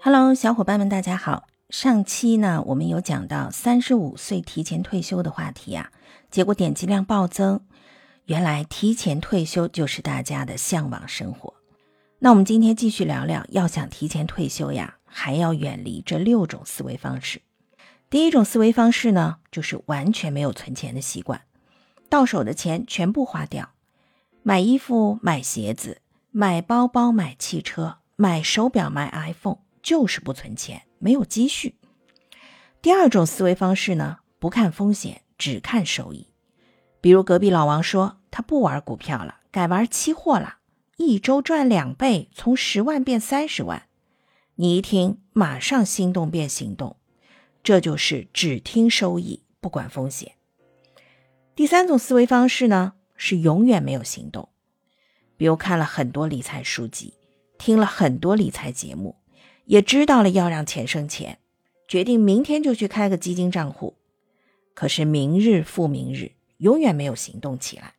Hello，小伙伴们，大家好。上期呢，我们有讲到三十五岁提前退休的话题啊，结果点击量暴增。原来提前退休就是大家的向往生活。那我们今天继续聊聊，要想提前退休呀，还要远离这六种思维方式。第一种思维方式呢，就是完全没有存钱的习惯，到手的钱全部花掉，买衣服、买鞋子、买包包、买汽车、买手表、买 iPhone。就是不存钱，没有积蓄。第二种思维方式呢，不看风险，只看收益。比如隔壁老王说，他不玩股票了，改玩期货了，一周赚两倍，从十万变三十万。你一听，马上心动变行动，这就是只听收益，不管风险。第三种思维方式呢，是永远没有行动。比如看了很多理财书籍，听了很多理财节目。也知道了要让钱生钱，决定明天就去开个基金账户。可是明日复明日，永远没有行动起来。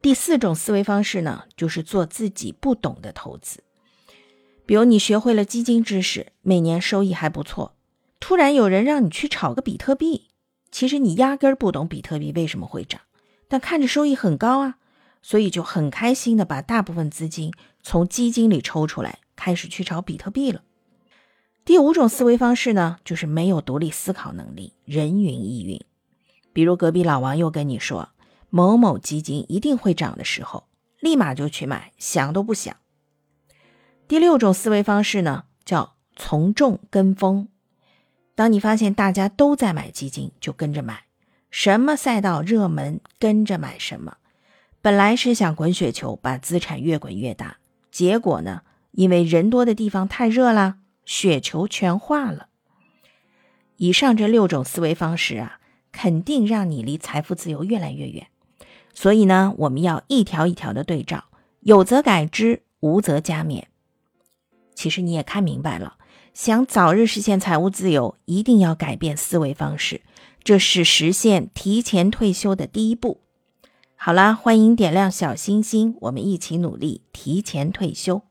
第四种思维方式呢，就是做自己不懂的投资。比如你学会了基金知识，每年收益还不错，突然有人让你去炒个比特币，其实你压根儿不懂比特币为什么会涨，但看着收益很高啊，所以就很开心的把大部分资金从基金里抽出来。开始去炒比特币了。第五种思维方式呢，就是没有独立思考能力，人云亦云。比如隔壁老王又跟你说某某基金一定会涨的时候，立马就去买，想都不想。第六种思维方式呢，叫从众跟风。当你发现大家都在买基金，就跟着买，什么赛道热门跟着买什么。本来是想滚雪球，把资产越滚越大，结果呢？因为人多的地方太热了，雪球全化了。以上这六种思维方式啊，肯定让你离财富自由越来越远。所以呢，我们要一条一条的对照，有则改之，无则加勉。其实你也看明白了，想早日实现财务自由，一定要改变思维方式，这是实现提前退休的第一步。好啦，欢迎点亮小心心，我们一起努力提前退休。